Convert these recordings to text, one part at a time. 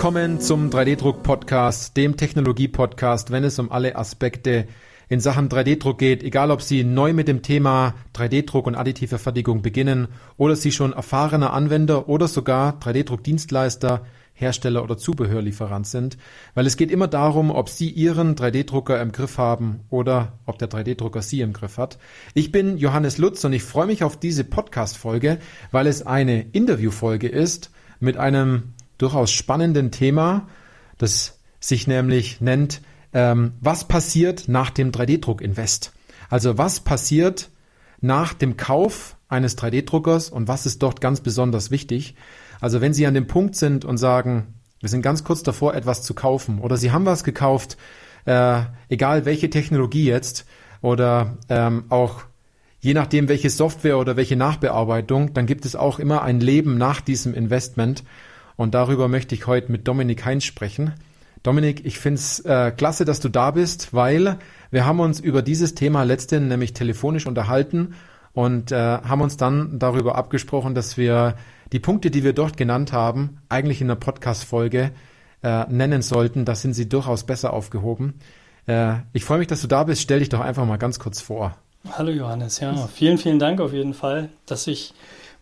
Willkommen zum 3D-Druck-Podcast, dem Technologie-Podcast, wenn es um alle Aspekte in Sachen 3D-Druck geht, egal ob Sie neu mit dem Thema 3D-Druck und additive Fertigung beginnen oder Sie schon erfahrener Anwender oder sogar 3D-Druck-Dienstleister Hersteller oder Zubehörlieferant sind, weil es geht immer darum, ob Sie Ihren 3D-Drucker im Griff haben oder ob der 3D-Drucker Sie im Griff hat. Ich bin Johannes Lutz und ich freue mich auf diese Podcast-Folge, weil es eine Interview-Folge ist mit einem durchaus spannenden Thema, das sich nämlich nennt, ähm, was passiert nach dem 3D-Druck-Invest? Also was passiert nach dem Kauf eines 3D-Druckers und was ist dort ganz besonders wichtig? Also wenn Sie an dem Punkt sind und sagen, wir sind ganz kurz davor, etwas zu kaufen oder Sie haben was gekauft, äh, egal welche Technologie jetzt oder ähm, auch je nachdem welche Software oder welche Nachbearbeitung, dann gibt es auch immer ein Leben nach diesem Investment und darüber möchte ich heute mit Dominik Heinz sprechen. Dominik, ich finde es äh, klasse, dass du da bist, weil wir haben uns über dieses Thema letztens nämlich telefonisch unterhalten und äh, haben uns dann darüber abgesprochen, dass wir die Punkte, die wir dort genannt haben, eigentlich in der Podcast-Folge äh, nennen sollten. Da sind sie durchaus besser aufgehoben. Äh, ich freue mich, dass du da bist. Stell dich doch einfach mal ganz kurz vor. Hallo Johannes, ja, vielen, vielen Dank auf jeden Fall, dass ich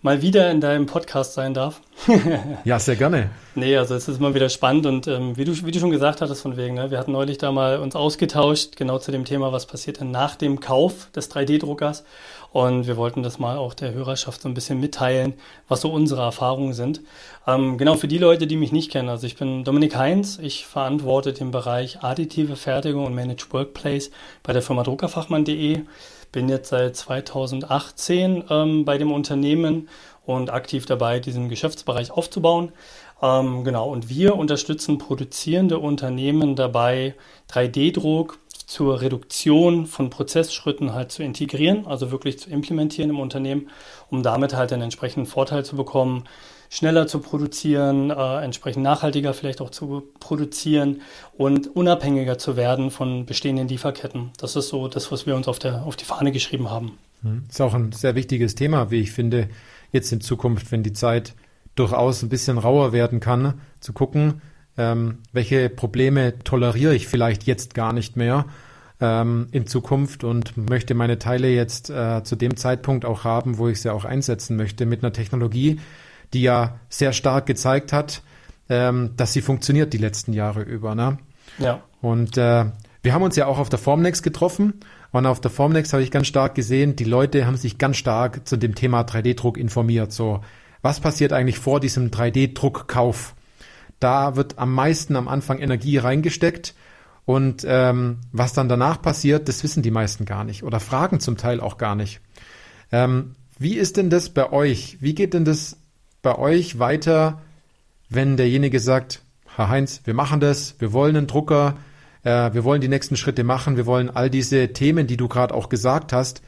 mal wieder in deinem Podcast sein darf. ja, sehr gerne. Nee, also es ist immer wieder spannend und ähm, wie, du, wie du schon gesagt hattest von wegen, ne, wir hatten neulich da mal uns ausgetauscht, genau zu dem Thema, was passiert denn nach dem Kauf des 3D-Druckers und wir wollten das mal auch der Hörerschaft so ein bisschen mitteilen, was so unsere Erfahrungen sind. Ähm, genau für die Leute, die mich nicht kennen, also ich bin Dominik Heinz, ich verantworte den Bereich additive Fertigung und Managed Workplace bei der Firma Druckerfachmann.de bin jetzt seit 2018 ähm, bei dem Unternehmen und aktiv dabei, diesen Geschäftsbereich aufzubauen. Ähm, genau, und wir unterstützen produzierende Unternehmen dabei, 3D-Druck zur Reduktion von Prozessschritten halt zu integrieren, also wirklich zu implementieren im Unternehmen, um damit halt einen entsprechenden Vorteil zu bekommen, schneller zu produzieren, äh, entsprechend nachhaltiger vielleicht auch zu produzieren und unabhängiger zu werden von bestehenden Lieferketten. Das ist so das, was wir uns auf, der, auf die Fahne geschrieben haben. Hm. ist auch ein sehr wichtiges Thema, wie ich finde, jetzt in Zukunft, wenn die Zeit durchaus ein bisschen rauer werden kann, zu gucken, ähm, welche Probleme toleriere ich vielleicht jetzt gar nicht mehr ähm, in Zukunft und möchte meine Teile jetzt äh, zu dem Zeitpunkt auch haben, wo ich sie auch einsetzen möchte mit einer Technologie, die ja sehr stark gezeigt hat, ähm, dass sie funktioniert die letzten Jahre über. Ne? Ja. Und äh, wir haben uns ja auch auf der Formnext getroffen und auf der Formnext habe ich ganz stark gesehen, die Leute haben sich ganz stark zu dem Thema 3D-Druck informiert. So, was passiert eigentlich vor diesem 3D-Druckkauf? Da wird am meisten am Anfang Energie reingesteckt und ähm, was dann danach passiert, das wissen die meisten gar nicht oder fragen zum Teil auch gar nicht. Ähm, wie ist denn das bei euch? Wie geht denn das bei euch weiter, wenn derjenige sagt, Herr Heinz, wir machen das, wir wollen einen Drucker, äh, wir wollen die nächsten Schritte machen, wir wollen all diese Themen, die du gerade auch gesagt hast,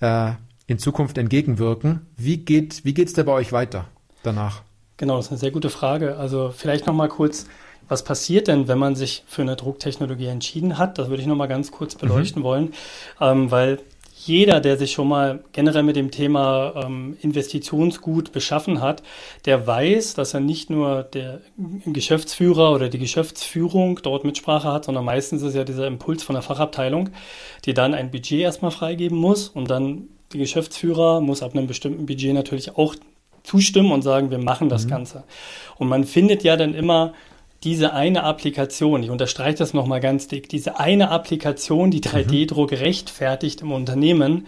äh, in Zukunft entgegenwirken. Wie geht wie geht's da bei euch weiter danach? Genau, das ist eine sehr gute Frage. Also vielleicht noch mal kurz, was passiert denn, wenn man sich für eine Drucktechnologie entschieden hat? Das würde ich noch mal ganz kurz beleuchten mhm. wollen, ähm, weil jeder, der sich schon mal generell mit dem Thema ähm, Investitionsgut beschaffen hat, der weiß, dass er nicht nur der Geschäftsführer oder die Geschäftsführung dort Mitsprache hat, sondern meistens ist ja dieser Impuls von der Fachabteilung, die dann ein Budget erstmal freigeben muss und dann die Geschäftsführer muss ab einem bestimmten Budget natürlich auch zustimmen und sagen, wir machen das mhm. Ganze. Und man findet ja dann immer diese eine Applikation, ich unterstreiche das nochmal ganz dick, diese eine Applikation, die 3D-Druck mhm. rechtfertigt im Unternehmen.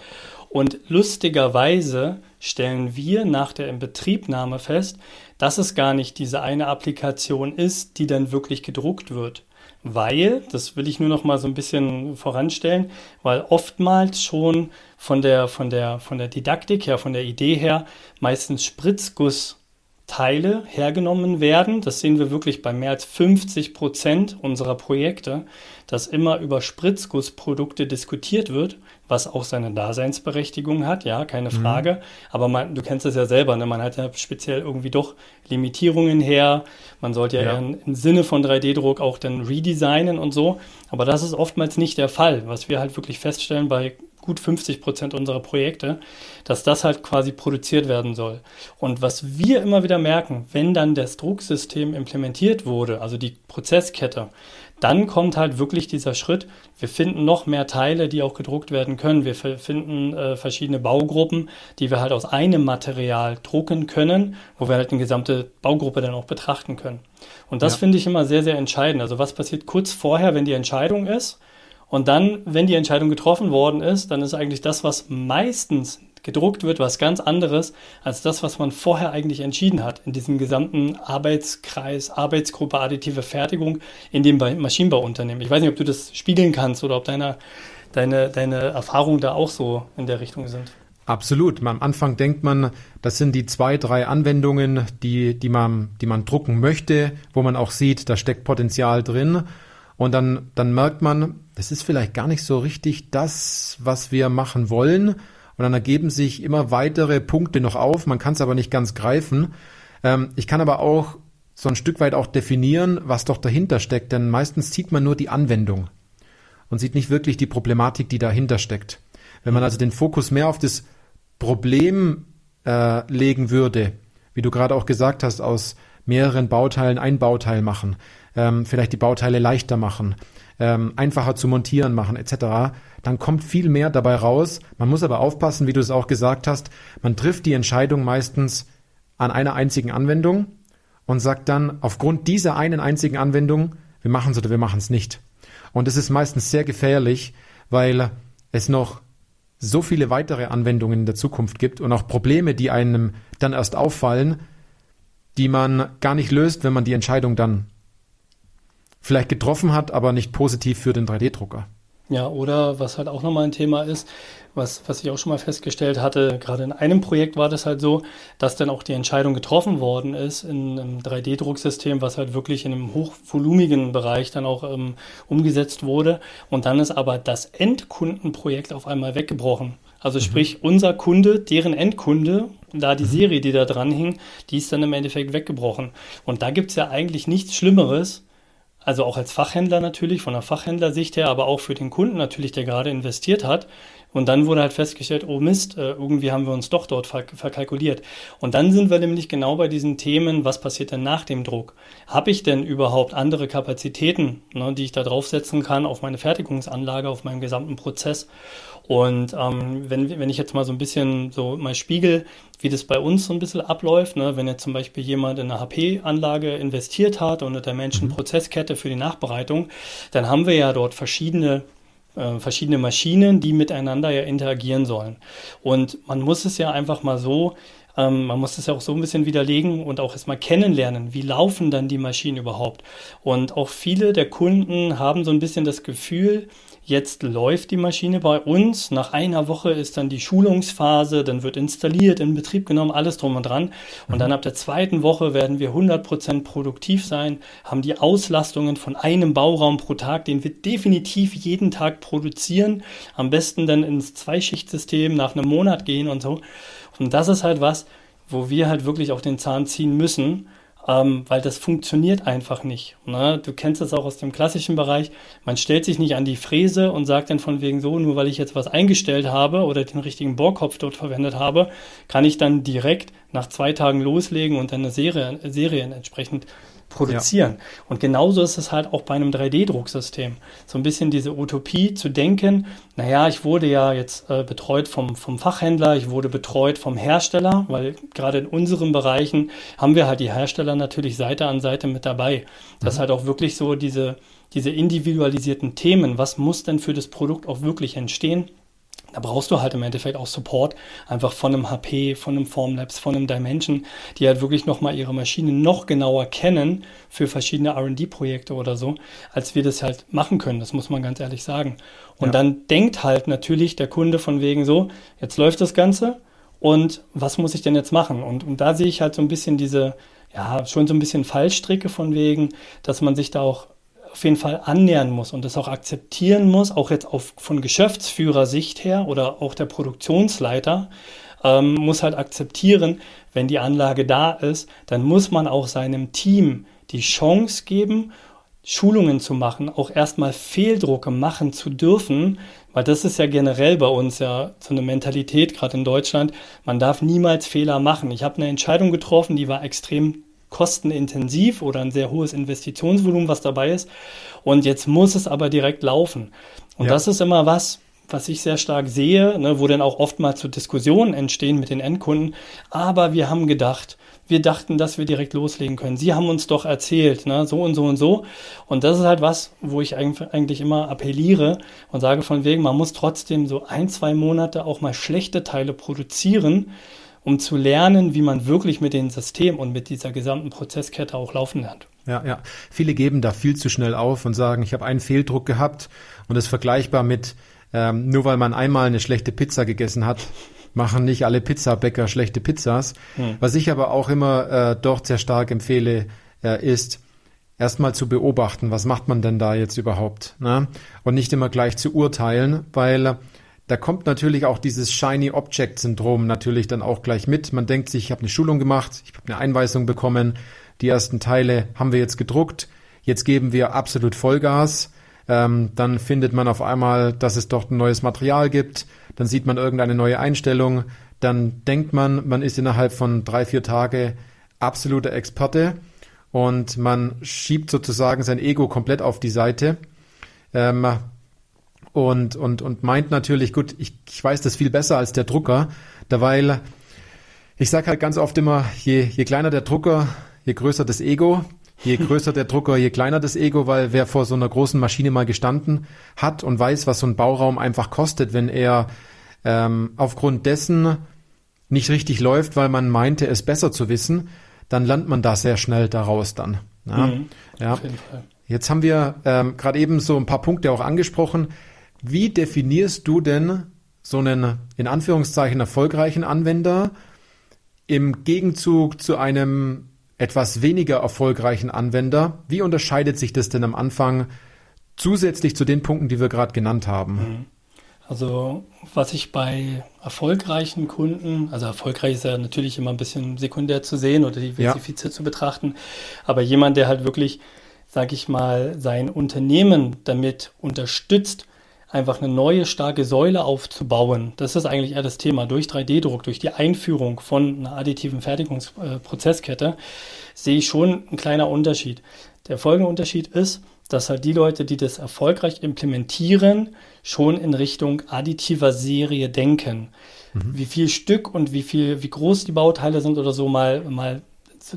Und lustigerweise stellen wir nach der Inbetriebnahme fest, dass es gar nicht diese eine Applikation ist, die dann wirklich gedruckt wird. Weil, das will ich nur noch mal so ein bisschen voranstellen, weil oftmals schon von der, von der, von der Didaktik her, von der Idee her, meistens Spritzguss Teile hergenommen werden. Das sehen wir wirklich bei mehr als 50 Prozent unserer Projekte, dass immer über Spritzgussprodukte diskutiert wird, was auch seine Daseinsberechtigung hat, ja, keine mhm. Frage. Mhm. Aber man, du kennst es ja selber, ne? man hat ja speziell irgendwie doch Limitierungen her. Man sollte ja, ja. im Sinne von 3D-Druck auch dann redesignen und so. Aber das ist oftmals nicht der Fall. Was wir halt wirklich feststellen bei gut 50 Prozent unserer Projekte, dass das halt quasi produziert werden soll. Und was wir immer wieder merken, wenn dann das Drucksystem implementiert wurde, also die Prozesskette, dann kommt halt wirklich dieser Schritt, wir finden noch mehr Teile, die auch gedruckt werden können. Wir finden äh, verschiedene Baugruppen, die wir halt aus einem Material drucken können, wo wir halt eine gesamte Baugruppe dann auch betrachten können. Und das ja. finde ich immer sehr, sehr entscheidend. Also was passiert kurz vorher, wenn die Entscheidung ist? Und dann, wenn die Entscheidung getroffen worden ist, dann ist eigentlich das, was meistens gedruckt wird, was ganz anderes als das, was man vorher eigentlich entschieden hat in diesem gesamten Arbeitskreis, Arbeitsgruppe additive Fertigung in dem Maschinenbauunternehmen. Ich weiß nicht, ob du das spiegeln kannst oder ob deine, deine, deine Erfahrungen da auch so in der Richtung sind. Absolut. Am Anfang denkt man, das sind die zwei, drei Anwendungen, die, die, man, die man drucken möchte, wo man auch sieht, da steckt Potenzial drin. Und dann, dann merkt man, das ist vielleicht gar nicht so richtig das, was wir machen wollen. Und dann ergeben sich immer weitere Punkte noch auf. Man kann es aber nicht ganz greifen. Ähm, ich kann aber auch so ein Stück weit auch definieren, was doch dahinter steckt. Denn meistens sieht man nur die Anwendung und sieht nicht wirklich die Problematik, die dahinter steckt. Wenn man also den Fokus mehr auf das Problem äh, legen würde, wie du gerade auch gesagt hast, aus mehreren Bauteilen ein Bauteil machen, ähm, vielleicht die Bauteile leichter machen, ähm, einfacher zu montieren machen etc., dann kommt viel mehr dabei raus. Man muss aber aufpassen, wie du es auch gesagt hast, man trifft die Entscheidung meistens an einer einzigen Anwendung und sagt dann aufgrund dieser einen einzigen Anwendung, wir machen es oder wir machen es nicht. Und es ist meistens sehr gefährlich, weil es noch so viele weitere Anwendungen in der Zukunft gibt und auch Probleme, die einem dann erst auffallen, die man gar nicht löst, wenn man die Entscheidung dann vielleicht getroffen hat, aber nicht positiv für den 3D-Drucker. Ja, oder was halt auch nochmal ein Thema ist, was, was ich auch schon mal festgestellt hatte, gerade in einem Projekt war das halt so, dass dann auch die Entscheidung getroffen worden ist in einem 3D-Drucksystem, was halt wirklich in einem hochvolumigen Bereich dann auch ähm, umgesetzt wurde. Und dann ist aber das Endkundenprojekt auf einmal weggebrochen. Also mhm. sprich, unser Kunde, deren Endkunde, da die mhm. Serie, die da dran hing, die ist dann im Endeffekt weggebrochen. Und da gibt's ja eigentlich nichts Schlimmeres, also auch als Fachhändler natürlich, von der Fachhändlersicht her, aber auch für den Kunden natürlich, der gerade investiert hat. Und dann wurde halt festgestellt, oh Mist, äh, irgendwie haben wir uns doch dort verkalkuliert. Und dann sind wir nämlich genau bei diesen Themen, was passiert denn nach dem Druck? Habe ich denn überhaupt andere Kapazitäten, ne, die ich da draufsetzen kann auf meine Fertigungsanlage, auf meinen gesamten Prozess? Und ähm, wenn, wenn ich jetzt mal so ein bisschen so mal spiegel, wie das bei uns so ein bisschen abläuft, ne? wenn jetzt zum Beispiel jemand in eine HP-Anlage investiert hat und in der Menschenprozesskette für die Nachbereitung, dann haben wir ja dort verschiedene äh, verschiedene Maschinen, die miteinander ja interagieren sollen. Und man muss es ja einfach mal so ähm, man muss es ja auch so ein bisschen widerlegen und auch erstmal kennenlernen, wie laufen dann die Maschinen überhaupt. Und auch viele der Kunden haben so ein bisschen das Gefühl, Jetzt läuft die Maschine bei uns. Nach einer Woche ist dann die Schulungsphase, dann wird installiert, in Betrieb genommen, alles drum und dran. Und dann ab der zweiten Woche werden wir 100% produktiv sein, haben die Auslastungen von einem Bauraum pro Tag, den wir definitiv jeden Tag produzieren. Am besten dann ins Zweischichtsystem nach einem Monat gehen und so. Und das ist halt was, wo wir halt wirklich auf den Zahn ziehen müssen ähm, weil das funktioniert einfach nicht. Ne? Du kennst das auch aus dem klassischen Bereich. Man stellt sich nicht an die Fräse und sagt dann von wegen so, nur weil ich jetzt was eingestellt habe oder den richtigen Bohrkopf dort verwendet habe, kann ich dann direkt nach zwei Tagen loslegen und dann eine Serie, Serien entsprechend produzieren. Ja. Und genauso ist es halt auch bei einem 3D-Drucksystem. So ein bisschen diese Utopie zu denken, naja, ich wurde ja jetzt äh, betreut vom, vom Fachhändler, ich wurde betreut vom Hersteller, weil gerade in unseren Bereichen haben wir halt die Hersteller natürlich Seite an Seite mit dabei. Das mhm. halt auch wirklich so diese, diese individualisierten Themen, was muss denn für das Produkt auch wirklich entstehen? Da brauchst du halt im Endeffekt auch Support, einfach von einem HP, von einem Formlabs, von einem Dimension, die halt wirklich nochmal ihre Maschine noch genauer kennen für verschiedene R&D-Projekte oder so, als wir das halt machen können. Das muss man ganz ehrlich sagen. Und ja. dann denkt halt natürlich der Kunde von wegen so, jetzt läuft das Ganze und was muss ich denn jetzt machen? Und, und da sehe ich halt so ein bisschen diese, ja, schon so ein bisschen Fallstricke von wegen, dass man sich da auch auf jeden Fall annähern muss und das auch akzeptieren muss, auch jetzt auf, von Geschäftsführersicht her oder auch der Produktionsleiter, ähm, muss halt akzeptieren, wenn die Anlage da ist, dann muss man auch seinem Team die Chance geben, Schulungen zu machen, auch erstmal Fehldrucke machen zu dürfen, Weil das ist ja generell bei uns ja so eine Mentalität, gerade in Deutschland. Man darf niemals Fehler machen. Ich habe eine Entscheidung getroffen, die war extrem kostenintensiv oder ein sehr hohes Investitionsvolumen, was dabei ist. Und jetzt muss es aber direkt laufen. Und ja. das ist immer was, was ich sehr stark sehe, ne, wo dann auch oftmals zu so Diskussionen entstehen mit den Endkunden. Aber wir haben gedacht, wir dachten, dass wir direkt loslegen können. Sie haben uns doch erzählt, ne, so und so und so. Und das ist halt was, wo ich eigentlich immer appelliere und sage von wegen, man muss trotzdem so ein, zwei Monate auch mal schlechte Teile produzieren, um zu lernen, wie man wirklich mit dem System und mit dieser gesamten Prozesskette auch laufen lernt. Ja, ja. Viele geben da viel zu schnell auf und sagen, ich habe einen Fehldruck gehabt und das ist vergleichbar mit, ähm, nur weil man einmal eine schlechte Pizza gegessen hat, machen nicht alle Pizzabäcker schlechte Pizzas. Hm. Was ich aber auch immer äh, dort sehr stark empfehle, äh, ist, erstmal zu beobachten, was macht man denn da jetzt überhaupt? Ne? Und nicht immer gleich zu urteilen, weil da kommt natürlich auch dieses Shiny Object Syndrom natürlich dann auch gleich mit. Man denkt sich, ich habe eine Schulung gemacht, ich habe eine Einweisung bekommen, die ersten Teile haben wir jetzt gedruckt, jetzt geben wir absolut Vollgas. Ähm, dann findet man auf einmal, dass es dort ein neues Material gibt dann sieht man irgendeine neue Einstellung, dann denkt man, man ist innerhalb von drei, vier Tage absoluter Experte und man schiebt sozusagen sein Ego komplett auf die Seite ähm, und, und, und meint natürlich, gut, ich, ich weiß das viel besser als der Drucker, derweil, ich sage halt ganz oft immer, je, je kleiner der Drucker, je größer das Ego. Je größer der Drucker, je kleiner das Ego, weil wer vor so einer großen Maschine mal gestanden hat und weiß, was so ein Bauraum einfach kostet, wenn er ähm, aufgrund dessen nicht richtig läuft, weil man meinte, es besser zu wissen, dann lernt man da sehr schnell daraus dann. Ja, mhm, ja. Jetzt haben wir ähm, gerade eben so ein paar Punkte auch angesprochen. Wie definierst du denn so einen in Anführungszeichen erfolgreichen Anwender im Gegenzug zu einem etwas weniger erfolgreichen Anwender. Wie unterscheidet sich das denn am Anfang zusätzlich zu den Punkten, die wir gerade genannt haben? Mhm. Also was ich bei erfolgreichen Kunden, also erfolgreich ist ja natürlich immer ein bisschen sekundär zu sehen oder diversifiziert ja. zu betrachten, aber jemand, der halt wirklich, sag ich mal, sein Unternehmen damit unterstützt, einfach eine neue starke Säule aufzubauen. Das ist eigentlich eher das Thema. Durch 3D-Druck, durch die Einführung von einer additiven Fertigungsprozesskette sehe ich schon einen kleiner Unterschied. Der folgende Unterschied ist, dass halt die Leute, die das erfolgreich implementieren, schon in Richtung additiver Serie denken. Mhm. Wie viel Stück und wie viel, wie groß die Bauteile sind oder so mal, mal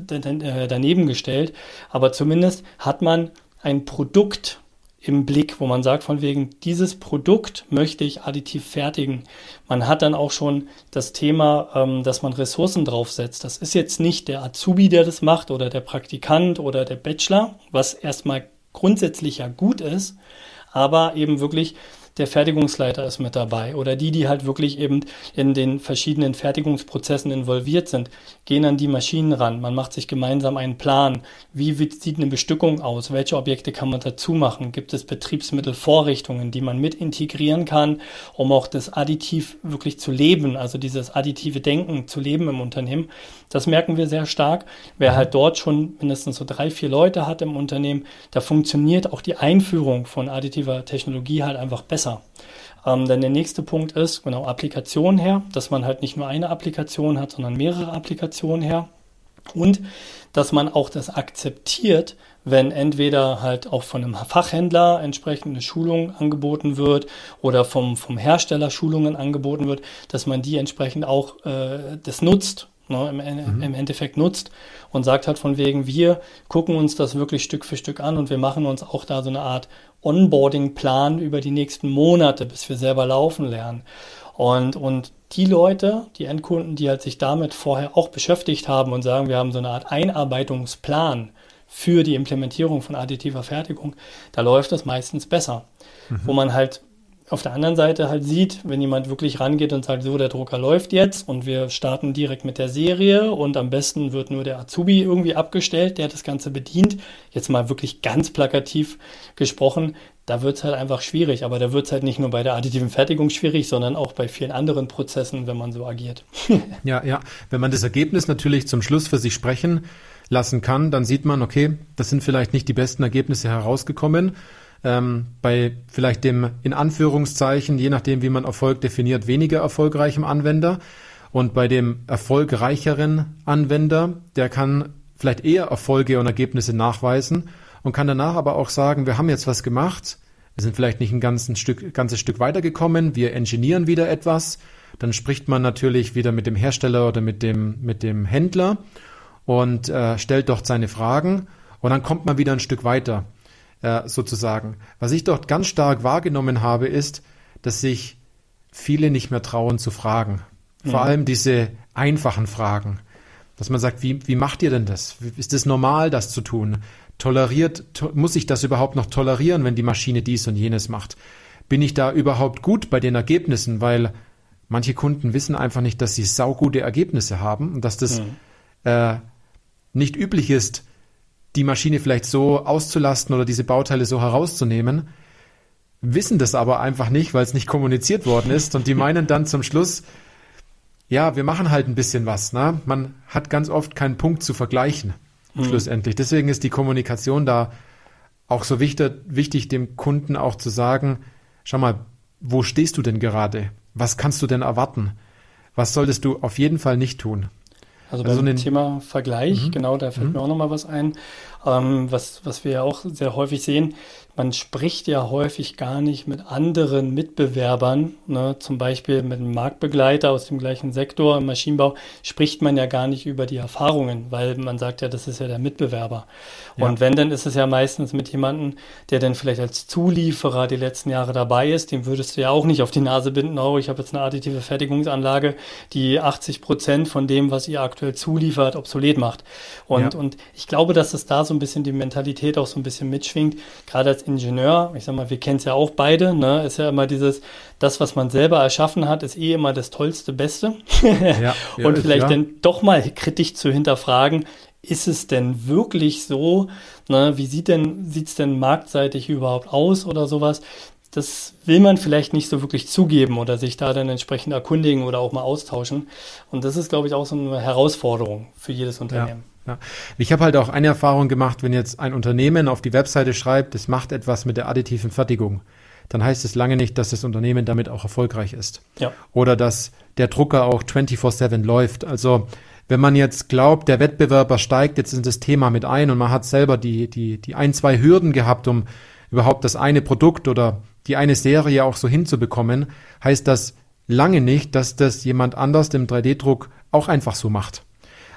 äh, daneben gestellt. Aber zumindest hat man ein Produkt, im Blick, wo man sagt, von wegen, dieses Produkt möchte ich additiv fertigen. Man hat dann auch schon das Thema, ähm, dass man Ressourcen draufsetzt. Das ist jetzt nicht der Azubi, der das macht oder der Praktikant oder der Bachelor, was erstmal grundsätzlich ja gut ist, aber eben wirklich der Fertigungsleiter ist mit dabei oder die, die halt wirklich eben in den verschiedenen Fertigungsprozessen involviert sind, gehen an die Maschinen ran. Man macht sich gemeinsam einen Plan. Wie sieht eine Bestückung aus? Welche Objekte kann man dazu machen? Gibt es Betriebsmittelvorrichtungen, die man mit integrieren kann, um auch das Additiv wirklich zu leben, also dieses additive Denken zu leben im Unternehmen? Das merken wir sehr stark. Wer halt dort schon mindestens so drei, vier Leute hat im Unternehmen, da funktioniert auch die Einführung von additiver Technologie halt einfach besser. Ähm, dann der nächste Punkt ist, genau, Applikation her, dass man halt nicht nur eine Applikation hat, sondern mehrere Applikationen her. Und dass man auch das akzeptiert, wenn entweder halt auch von einem Fachhändler entsprechend eine Schulung angeboten wird oder vom, vom Hersteller Schulungen angeboten wird, dass man die entsprechend auch äh, das nutzt ne, im, mhm. im, Endeffekt nutzt und sagt halt von wegen, wir gucken uns das wirklich Stück für Stück an und wir machen uns auch da so eine Art Onboarding-Plan über die nächsten Monate, bis wir selber laufen lernen. Und, und die Leute, die Endkunden, die halt sich damit vorher auch beschäftigt haben und sagen, wir haben so eine Art Einarbeitungsplan für die Implementierung von additiver Fertigung, da läuft das meistens besser. Mhm. Wo man halt auf der anderen Seite halt sieht, wenn jemand wirklich rangeht und sagt, so, der Drucker läuft jetzt und wir starten direkt mit der Serie und am besten wird nur der Azubi irgendwie abgestellt, der das Ganze bedient. Jetzt mal wirklich ganz plakativ gesprochen, da wird es halt einfach schwierig. Aber da wird es halt nicht nur bei der additiven Fertigung schwierig, sondern auch bei vielen anderen Prozessen, wenn man so agiert. ja, ja. Wenn man das Ergebnis natürlich zum Schluss für sich sprechen lassen kann, dann sieht man, okay, das sind vielleicht nicht die besten Ergebnisse herausgekommen ähm, bei vielleicht dem in Anführungszeichen, je nachdem wie man Erfolg definiert, weniger erfolgreichem Anwender. Und bei dem erfolgreicheren Anwender, der kann vielleicht eher Erfolge und Ergebnisse nachweisen und kann danach aber auch sagen, wir haben jetzt was gemacht, wir sind vielleicht nicht ein ganzes Stück, ganzes Stück weitergekommen, wir engineieren wieder etwas, dann spricht man natürlich wieder mit dem Hersteller oder mit dem, mit dem Händler und äh, stellt dort seine Fragen. Und dann kommt man wieder ein Stück weiter, äh, sozusagen. Was ich dort ganz stark wahrgenommen habe, ist, dass sich viele nicht mehr trauen zu fragen. Vor mhm. allem diese einfachen Fragen. Dass man sagt, wie, wie macht ihr denn das? Ist es normal, das zu tun? Toleriert, to muss ich das überhaupt noch tolerieren, wenn die Maschine dies und jenes macht? Bin ich da überhaupt gut bei den Ergebnissen? Weil manche Kunden wissen einfach nicht, dass sie saugute Ergebnisse haben und dass das mhm. äh, nicht üblich ist, die Maschine vielleicht so auszulasten oder diese Bauteile so herauszunehmen, wissen das aber einfach nicht, weil es nicht kommuniziert worden ist und die meinen dann zum Schluss, ja, wir machen halt ein bisschen was. Ne? Man hat ganz oft keinen Punkt zu vergleichen, mhm. schlussendlich. Deswegen ist die Kommunikation da auch so wichtig, wichtig, dem Kunden auch zu sagen, schau mal, wo stehst du denn gerade? Was kannst du denn erwarten? Was solltest du auf jeden Fall nicht tun? Also, also beim Thema Vergleich, mhm. genau, da fällt mhm. mir auch noch mal was ein, ähm, was, was wir ja auch sehr häufig sehen man spricht ja häufig gar nicht mit anderen Mitbewerbern, ne? zum Beispiel mit einem Marktbegleiter aus dem gleichen Sektor im Maschinenbau, spricht man ja gar nicht über die Erfahrungen, weil man sagt ja, das ist ja der Mitbewerber. Ja. Und wenn, dann ist es ja meistens mit jemandem, der dann vielleicht als Zulieferer die letzten Jahre dabei ist, dem würdest du ja auch nicht auf die Nase binden, oh, ich habe jetzt eine additive Fertigungsanlage, die 80 Prozent von dem, was ihr aktuell zuliefert, obsolet macht. Und, ja. und ich glaube, dass es da so ein bisschen die Mentalität auch so ein bisschen mitschwingt, gerade als Ingenieur, ich sag mal, wir kennen es ja auch beide, ne, ist ja immer dieses, das, was man selber erschaffen hat, ist eh immer das Tollste, Beste. ja, und ja, vielleicht ja. dann doch mal kritisch zu hinterfragen, ist es denn wirklich so? Ne, wie sieht denn, sieht's denn marktseitig überhaupt aus oder sowas? Das will man vielleicht nicht so wirklich zugeben oder sich da dann entsprechend erkundigen oder auch mal austauschen. Und das ist, glaube ich, auch so eine Herausforderung für jedes Unternehmen. Ja. Ja. Ich habe halt auch eine Erfahrung gemacht, wenn jetzt ein Unternehmen auf die Webseite schreibt, es macht etwas mit der additiven Fertigung, dann heißt es lange nicht, dass das Unternehmen damit auch erfolgreich ist. Ja. Oder dass der Drucker auch 24-7 läuft. Also wenn man jetzt glaubt, der Wettbewerber steigt jetzt in das Thema mit ein und man hat selber die, die, die ein, zwei Hürden gehabt, um überhaupt das eine Produkt oder die eine Serie auch so hinzubekommen, heißt das lange nicht, dass das jemand anders im 3D-Druck auch einfach so macht.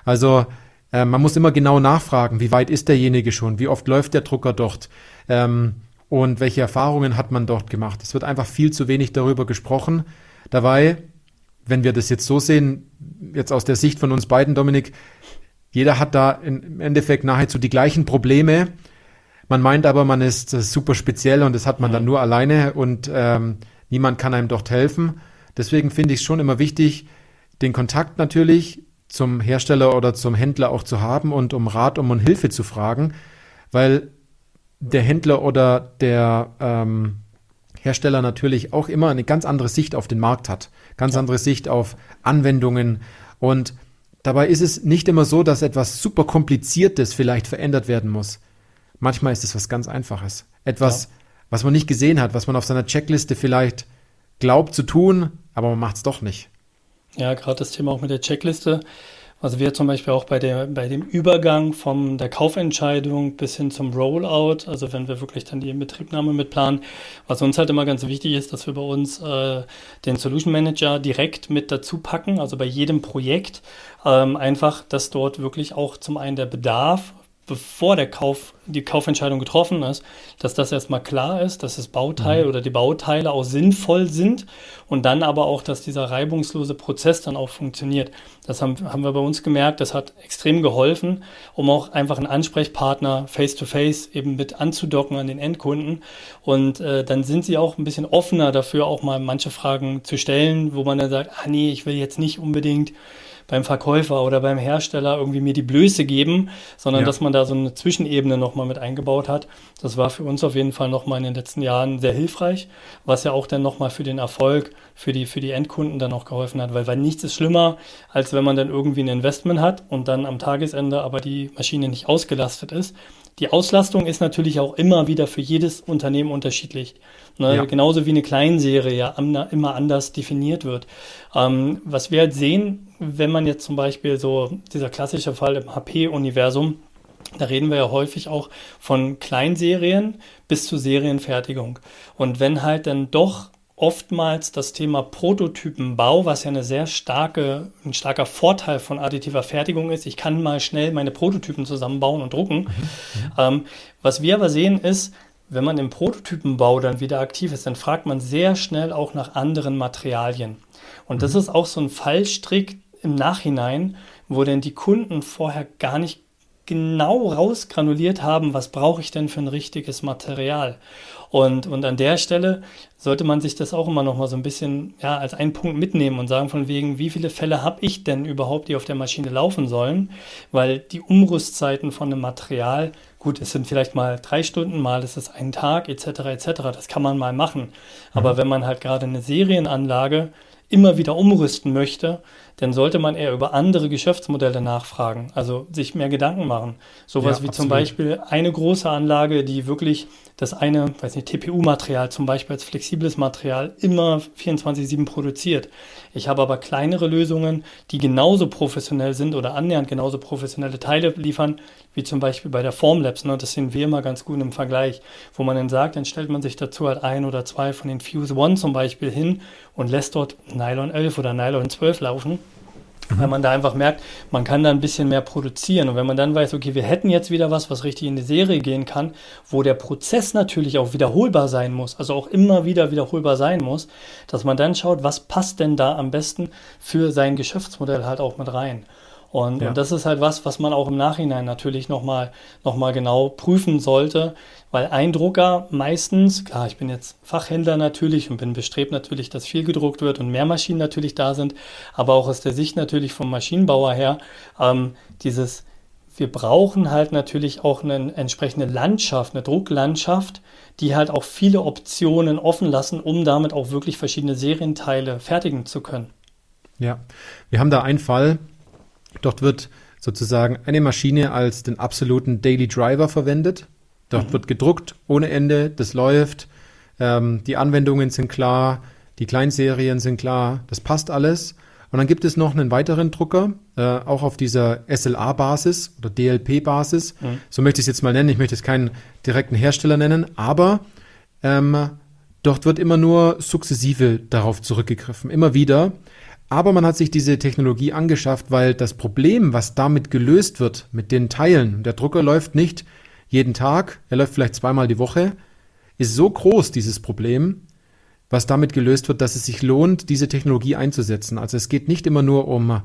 Also äh, man muss immer genau nachfragen, wie weit ist derjenige schon, wie oft läuft der Drucker dort ähm, und welche Erfahrungen hat man dort gemacht. Es wird einfach viel zu wenig darüber gesprochen. Dabei, wenn wir das jetzt so sehen, jetzt aus der Sicht von uns beiden, Dominik, jeder hat da im Endeffekt nahezu die gleichen Probleme. Man meint aber, man ist super speziell und das hat man dann nur alleine und ähm, niemand kann einem dort helfen. Deswegen finde ich es schon immer wichtig, den Kontakt natürlich zum Hersteller oder zum Händler auch zu haben und um Rat, um Hilfe zu fragen, weil der Händler oder der ähm, Hersteller natürlich auch immer eine ganz andere Sicht auf den Markt hat, ganz andere Sicht auf Anwendungen und dabei ist es nicht immer so, dass etwas super kompliziertes vielleicht verändert werden muss. Manchmal ist es was ganz Einfaches, etwas, ja. was man nicht gesehen hat, was man auf seiner Checkliste vielleicht glaubt zu tun, aber man macht es doch nicht. Ja, gerade das Thema auch mit der Checkliste. Also wir zum Beispiel auch bei, der, bei dem Übergang von der Kaufentscheidung bis hin zum Rollout, also wenn wir wirklich dann die Inbetriebnahme mitplanen, was uns halt immer ganz wichtig ist, dass wir bei uns äh, den Solution Manager direkt mit dazu packen, also bei jedem Projekt ähm, einfach, dass dort wirklich auch zum einen der Bedarf bevor der Kauf, die Kaufentscheidung getroffen ist, dass das erstmal klar ist, dass das Bauteil mhm. oder die Bauteile auch sinnvoll sind und dann aber auch, dass dieser reibungslose Prozess dann auch funktioniert. Das haben, haben wir bei uns gemerkt, das hat extrem geholfen, um auch einfach einen Ansprechpartner face-to-face -face eben mit anzudocken an den Endkunden. Und äh, dann sind sie auch ein bisschen offener dafür, auch mal manche Fragen zu stellen, wo man dann sagt, ah nee, ich will jetzt nicht unbedingt beim Verkäufer oder beim Hersteller irgendwie mir die Blöße geben, sondern ja. dass man da so eine Zwischenebene nochmal mit eingebaut hat. Das war für uns auf jeden Fall nochmal in den letzten Jahren sehr hilfreich, was ja auch dann nochmal für den Erfolg, für die, für die Endkunden dann auch geholfen hat, weil, weil nichts ist schlimmer, als wenn man dann irgendwie ein Investment hat und dann am Tagesende aber die Maschine nicht ausgelastet ist Die Auslastung ist natürlich auch immer wieder für jedes Unternehmen unterschiedlich. Ne? Ja. Genauso wie eine Kleinserie ja immer anders definiert wird. Ähm, was wir halt sehen, wenn man jetzt zum Beispiel so dieser klassische Fall im HP-Universum, da reden wir ja häufig auch von Kleinserien bis zur Serienfertigung. Und wenn halt dann doch oftmals das Thema Prototypenbau, was ja eine sehr starke, ein starker Vorteil von additiver Fertigung ist. Ich kann mal schnell meine Prototypen zusammenbauen und drucken. Mhm. mhm. Ähm, was wir aber sehen ist, wenn man im Prototypenbau dann wieder aktiv ist, dann fragt man sehr schnell auch nach anderen Materialien. Und das mhm. ist auch so ein Fallstrick im Nachhinein, wo denn die Kunden vorher gar nicht genau rausgranuliert haben, was brauche ich denn für ein richtiges Material. Und, und an der Stelle sollte man sich das auch immer noch mal so ein bisschen ja, als einen Punkt mitnehmen und sagen von wegen, wie viele Fälle habe ich denn überhaupt, die auf der Maschine laufen sollen? Weil die Umrüstzeiten von einem Material, gut, es sind vielleicht mal drei Stunden, mal ist es ein Tag etc. etc. Das kann man mal machen. Aber mhm. wenn man halt gerade eine Serienanlage immer wieder umrüsten möchte, dann sollte man eher über andere Geschäftsmodelle nachfragen, also sich mehr Gedanken machen. Sowas ja, wie absolut. zum Beispiel eine große Anlage, die wirklich das eine, weiß nicht, TPU-Material zum Beispiel als flexibles Material immer 24-7 produziert. Ich habe aber kleinere Lösungen, die genauso professionell sind oder annähernd genauso professionelle Teile liefern, wie zum Beispiel bei der Formlabs. Ne? Das sehen wir immer ganz gut im Vergleich, wo man dann sagt, dann stellt man sich dazu halt ein oder zwei von den Fuse One zum Beispiel hin und lässt dort Nylon 11 oder Nylon 12 laufen weil man da einfach merkt, man kann da ein bisschen mehr produzieren. Und wenn man dann weiß, okay, wir hätten jetzt wieder was, was richtig in die Serie gehen kann, wo der Prozess natürlich auch wiederholbar sein muss, also auch immer wieder wiederholbar sein muss, dass man dann schaut, was passt denn da am besten für sein Geschäftsmodell halt auch mit rein. Und, ja. und das ist halt was, was man auch im Nachhinein natürlich nochmal noch mal genau prüfen sollte, weil ein Drucker meistens, klar, ich bin jetzt Fachhändler natürlich und bin bestrebt natürlich, dass viel gedruckt wird und mehr Maschinen natürlich da sind, aber auch aus der Sicht natürlich vom Maschinenbauer her, ähm, dieses, wir brauchen halt natürlich auch eine entsprechende Landschaft, eine Drucklandschaft, die halt auch viele Optionen offen lassen, um damit auch wirklich verschiedene Serienteile fertigen zu können. Ja, wir haben da einen Fall, Dort wird sozusagen eine Maschine als den absoluten Daily Driver verwendet. Dort mhm. wird gedruckt ohne Ende, das läuft, ähm, die Anwendungen sind klar, die Kleinserien sind klar, das passt alles. Und dann gibt es noch einen weiteren Drucker, äh, auch auf dieser SLA-Basis oder DLP-Basis. Mhm. So möchte ich es jetzt mal nennen. Ich möchte jetzt keinen direkten Hersteller nennen, aber ähm, dort wird immer nur sukzessive darauf zurückgegriffen, immer wieder. Aber man hat sich diese Technologie angeschafft, weil das Problem, was damit gelöst wird mit den Teilen, der Drucker läuft nicht jeden Tag, er läuft vielleicht zweimal die Woche, ist so groß, dieses Problem, was damit gelöst wird, dass es sich lohnt, diese Technologie einzusetzen. Also es geht nicht immer nur um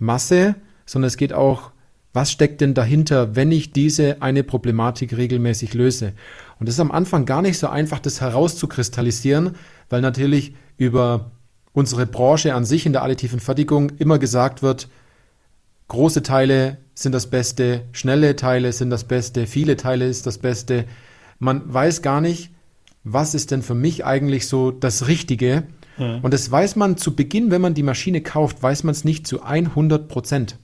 Masse, sondern es geht auch, was steckt denn dahinter, wenn ich diese eine Problematik regelmäßig löse. Und es ist am Anfang gar nicht so einfach, das herauszukristallisieren, weil natürlich über unsere Branche an sich in der additiven Fertigung immer gesagt wird, große Teile sind das Beste, schnelle Teile sind das Beste, viele Teile ist das Beste. Man weiß gar nicht, was ist denn für mich eigentlich so das Richtige. Mhm. Und das weiß man zu Beginn, wenn man die Maschine kauft, weiß man es nicht zu 100 Prozent.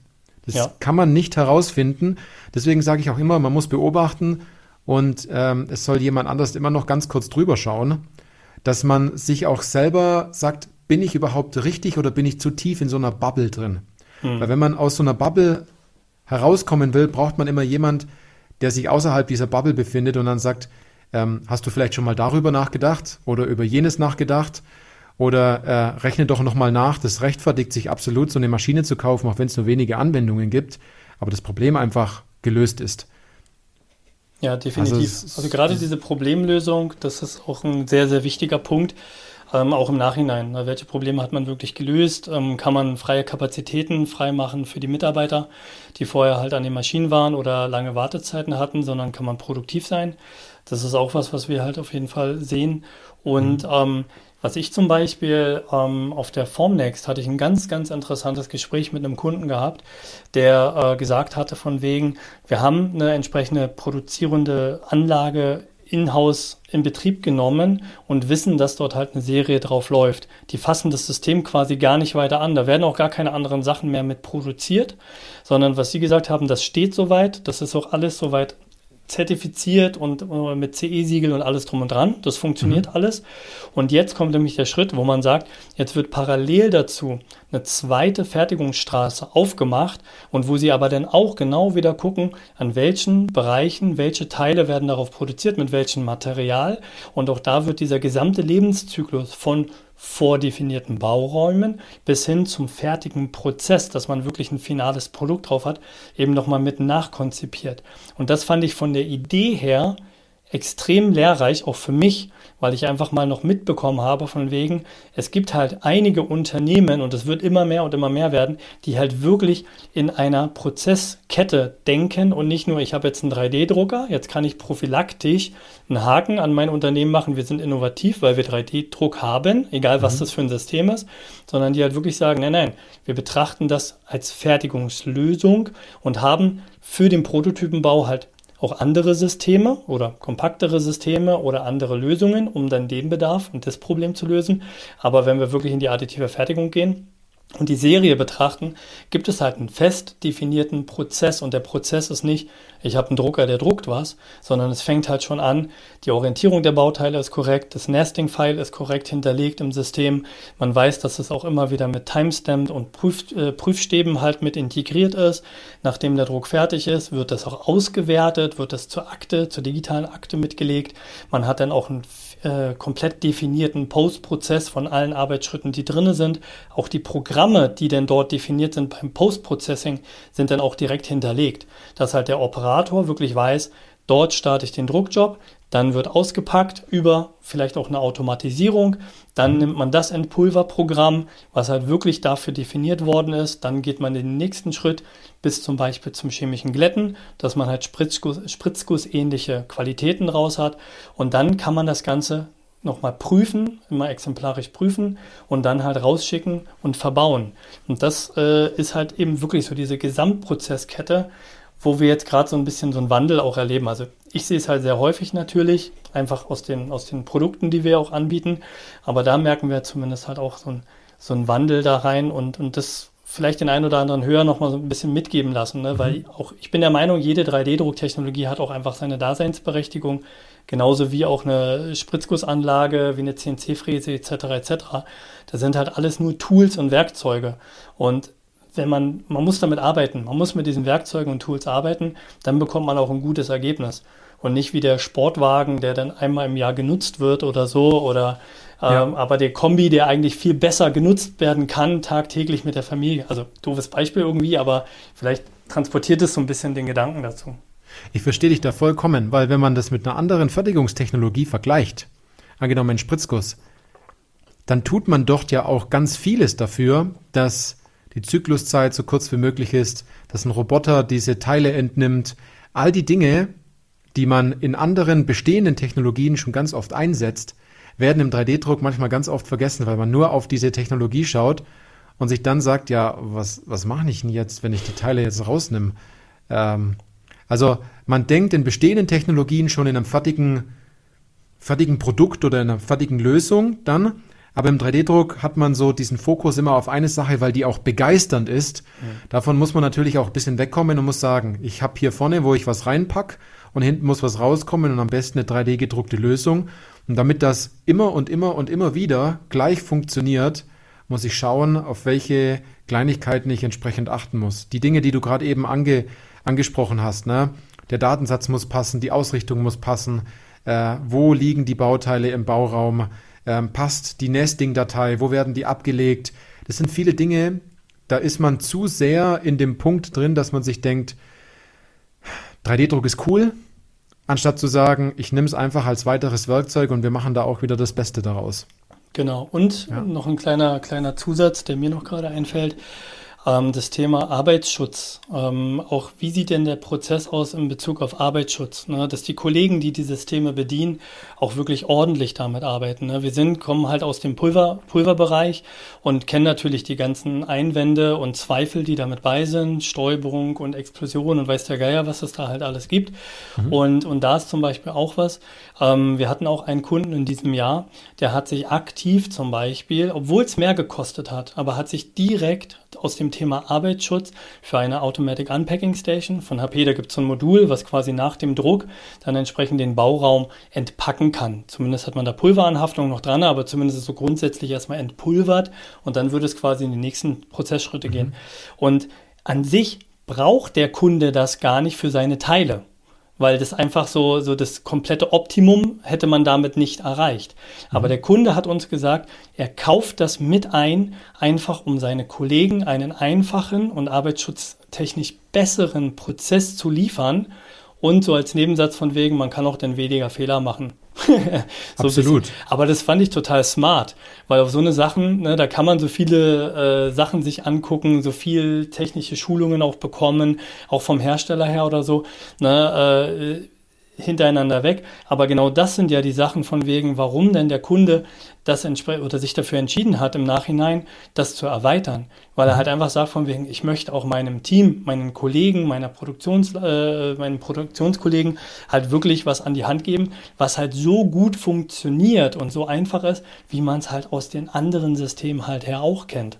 Das ja. kann man nicht herausfinden. Deswegen sage ich auch immer, man muss beobachten und ähm, es soll jemand anders immer noch ganz kurz drüber schauen, dass man sich auch selber sagt, bin ich überhaupt richtig oder bin ich zu tief in so einer Bubble drin? Hm. Weil wenn man aus so einer Bubble herauskommen will, braucht man immer jemand, der sich außerhalb dieser Bubble befindet und dann sagt, ähm, hast du vielleicht schon mal darüber nachgedacht oder über jenes nachgedacht? Oder äh, rechne doch nochmal nach, das rechtfertigt sich absolut, so eine Maschine zu kaufen, auch wenn es nur wenige Anwendungen gibt, aber das Problem einfach gelöst ist. Ja, definitiv. Also, also gerade diese Problemlösung, das ist auch ein sehr, sehr wichtiger Punkt ähm, auch im Nachhinein. Ne? Welche Probleme hat man wirklich gelöst? Ähm, kann man freie Kapazitäten freimachen für die Mitarbeiter, die vorher halt an den Maschinen waren oder lange Wartezeiten hatten, sondern kann man produktiv sein? Das ist auch was, was wir halt auf jeden Fall sehen. Und mhm. ähm, was ich zum Beispiel ähm, auf der Formnext hatte ich ein ganz, ganz interessantes Gespräch mit einem Kunden gehabt, der äh, gesagt hatte von wegen, wir haben eine entsprechende produzierende Anlage in-house in Betrieb genommen und wissen, dass dort halt eine Serie drauf läuft. Die fassen das System quasi gar nicht weiter an. Da werden auch gar keine anderen Sachen mehr mit produziert, sondern was Sie gesagt haben, das steht soweit, das ist auch alles soweit zertifiziert und äh, mit CE-Siegel und alles drum und dran. Das funktioniert mhm. alles. Und jetzt kommt nämlich der Schritt, wo man sagt, jetzt wird parallel dazu eine zweite Fertigungsstraße aufgemacht und wo sie aber dann auch genau wieder gucken, an welchen Bereichen, welche Teile werden darauf produziert, mit welchem Material. Und auch da wird dieser gesamte Lebenszyklus von vordefinierten Bauräumen bis hin zum fertigen Prozess, dass man wirklich ein finales Produkt drauf hat, eben nochmal mit nachkonzipiert. Und das fand ich von der Idee her extrem lehrreich, auch für mich, weil ich einfach mal noch mitbekommen habe von wegen, es gibt halt einige Unternehmen und es wird immer mehr und immer mehr werden, die halt wirklich in einer Prozesskette denken und nicht nur, ich habe jetzt einen 3D-Drucker, jetzt kann ich prophylaktisch einen Haken an mein Unternehmen machen, wir sind innovativ, weil wir 3D-Druck haben, egal was mhm. das für ein System ist, sondern die halt wirklich sagen, nein, nein, wir betrachten das als Fertigungslösung und haben für den Prototypenbau halt auch andere Systeme oder kompaktere Systeme oder andere Lösungen, um dann den Bedarf und das Problem zu lösen. Aber wenn wir wirklich in die additive Fertigung gehen, und die Serie betrachten, gibt es halt einen fest definierten Prozess und der Prozess ist nicht, ich habe einen Drucker, der druckt was, sondern es fängt halt schon an, die Orientierung der Bauteile ist korrekt, das Nesting-File ist korrekt hinterlegt im System, man weiß, dass es auch immer wieder mit Timestamp und Prüf, äh, Prüfstäben halt mit integriert ist. Nachdem der Druck fertig ist, wird das auch ausgewertet, wird das zur Akte, zur digitalen Akte mitgelegt. Man hat dann auch einen äh, komplett definierten Post-Prozess von allen Arbeitsschritten, die drinne sind. Auch die Programme, die denn dort definiert sind beim Post-Processing, sind dann auch direkt hinterlegt, dass halt der Operator wirklich weiß, dort starte ich den Druckjob, dann wird ausgepackt über vielleicht auch eine Automatisierung. Dann nimmt man das Entpulverprogramm, was halt wirklich dafür definiert worden ist. Dann geht man den nächsten Schritt bis zum Beispiel zum chemischen Glätten, dass man halt Spritzguss, Spritzguss-ähnliche Qualitäten raus hat. Und dann kann man das Ganze nochmal prüfen, immer exemplarisch prüfen und dann halt rausschicken und verbauen. Und das äh, ist halt eben wirklich so diese Gesamtprozesskette, wo wir jetzt gerade so ein bisschen so einen Wandel auch erleben. Also ich sehe es halt sehr häufig natürlich, einfach aus den, aus den Produkten, die wir auch anbieten. Aber da merken wir zumindest halt auch so, ein, so einen Wandel da rein und, und das vielleicht den einen oder anderen Hörer noch mal so ein bisschen mitgeben lassen, ne? Mhm. weil auch ich bin der Meinung, jede 3D-Drucktechnologie hat auch einfach seine Daseinsberechtigung, genauso wie auch eine Spritzgussanlage, wie eine CNC-Fräse etc. etc. Das sind halt alles nur Tools und Werkzeuge und wenn man, man muss damit arbeiten, man muss mit diesen Werkzeugen und Tools arbeiten, dann bekommt man auch ein gutes Ergebnis. Und nicht wie der Sportwagen, der dann einmal im Jahr genutzt wird oder so, oder ja. ähm, aber der Kombi, der eigentlich viel besser genutzt werden kann, tagtäglich mit der Familie. Also doofes Beispiel irgendwie, aber vielleicht transportiert es so ein bisschen den Gedanken dazu. Ich verstehe dich da vollkommen, weil wenn man das mit einer anderen Fertigungstechnologie vergleicht, angenommen ein Spritzguss, dann tut man dort ja auch ganz vieles dafür, dass die Zykluszeit so kurz wie möglich ist, dass ein Roboter diese Teile entnimmt. All die Dinge, die man in anderen bestehenden Technologien schon ganz oft einsetzt, werden im 3D-Druck manchmal ganz oft vergessen, weil man nur auf diese Technologie schaut und sich dann sagt, ja, was, was mache ich denn jetzt, wenn ich die Teile jetzt rausnehme? Ähm, also man denkt in bestehenden Technologien schon in einem fertigen, fertigen Produkt oder in einer fertigen Lösung dann, aber im 3D-Druck hat man so diesen Fokus immer auf eine Sache, weil die auch begeisternd ist. Mhm. Davon muss man natürlich auch ein bisschen wegkommen und muss sagen, ich habe hier vorne, wo ich was reinpack und hinten muss was rauskommen und am besten eine 3D-gedruckte Lösung. Und damit das immer und immer und immer wieder gleich funktioniert, muss ich schauen, auf welche Kleinigkeiten ich entsprechend achten muss. Die Dinge, die du gerade eben ange, angesprochen hast, ne? Der Datensatz muss passen, die Ausrichtung muss passen. Äh, wo liegen die Bauteile im Bauraum? Ähm, passt die Nesting-Datei, wo werden die abgelegt. Das sind viele Dinge, da ist man zu sehr in dem Punkt drin, dass man sich denkt, 3D-Druck ist cool, anstatt zu sagen, ich nehme es einfach als weiteres Werkzeug und wir machen da auch wieder das Beste daraus. Genau. Und ja. noch ein kleiner, kleiner Zusatz, der mir noch gerade einfällt. Ähm, das Thema Arbeitsschutz. Ähm, auch wie sieht denn der Prozess aus in Bezug auf Arbeitsschutz? Ne? Dass die Kollegen, die die Systeme bedienen, auch wirklich ordentlich damit arbeiten. Ne? Wir sind, kommen halt aus dem Pulver, Pulverbereich und kennen natürlich die ganzen Einwände und Zweifel, die damit bei sind, Stäuberung und Explosion und weiß der Geier, was es da halt alles gibt. Mhm. Und, und da ist zum Beispiel auch was. Ähm, wir hatten auch einen Kunden in diesem Jahr, der hat sich aktiv zum Beispiel, obwohl es mehr gekostet hat, aber hat sich direkt aus dem dem Thema Arbeitsschutz für eine Automatic Unpacking Station von HP. Da gibt es so ein Modul, was quasi nach dem Druck dann entsprechend den Bauraum entpacken kann. Zumindest hat man da Pulveranhaftung noch dran, aber zumindest ist es so grundsätzlich erstmal entpulvert und dann würde es quasi in die nächsten Prozessschritte mhm. gehen. Und an sich braucht der Kunde das gar nicht für seine Teile weil das einfach so, so das komplette Optimum hätte man damit nicht erreicht. Aber mhm. der Kunde hat uns gesagt, er kauft das mit ein, einfach um seine Kollegen einen einfachen und arbeitsschutztechnisch besseren Prozess zu liefern. Und so als Nebensatz von wegen, man kann auch dann weniger Fehler machen. so Absolut. Aber das fand ich total smart, weil auf so eine Sachen, ne, da kann man so viele äh, Sachen sich angucken, so viel technische Schulungen auch bekommen, auch vom Hersteller her oder so. Ne, äh, hintereinander weg. Aber genau das sind ja die Sachen von wegen, warum denn der Kunde das oder sich dafür entschieden hat, im Nachhinein das zu erweitern. Weil er halt einfach sagt von wegen, ich möchte auch meinem Team, meinen Kollegen, meiner Produktions, äh, meinen Produktionskollegen halt wirklich was an die Hand geben, was halt so gut funktioniert und so einfach ist, wie man es halt aus den anderen Systemen halt her auch kennt.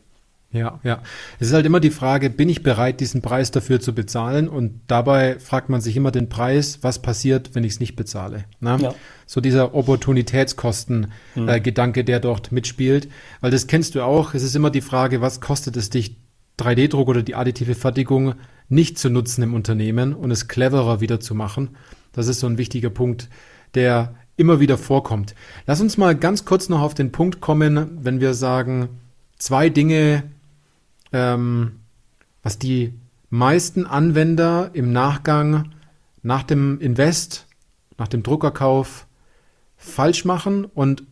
Ja, ja. Es ist halt immer die Frage, bin ich bereit, diesen Preis dafür zu bezahlen? Und dabei fragt man sich immer den Preis, was passiert, wenn ich es nicht bezahle? Ne? Ja. So dieser Opportunitätskosten-Gedanke, hm. äh, der dort mitspielt. Weil das kennst du auch. Es ist immer die Frage, was kostet es dich, 3D-Druck oder die additive Fertigung nicht zu nutzen im Unternehmen und es cleverer wieder zu machen? Das ist so ein wichtiger Punkt, der immer wieder vorkommt. Lass uns mal ganz kurz noch auf den Punkt kommen, wenn wir sagen, zwei Dinge ähm, was die meisten Anwender im Nachgang nach dem Invest, nach dem Druckerkauf falsch machen und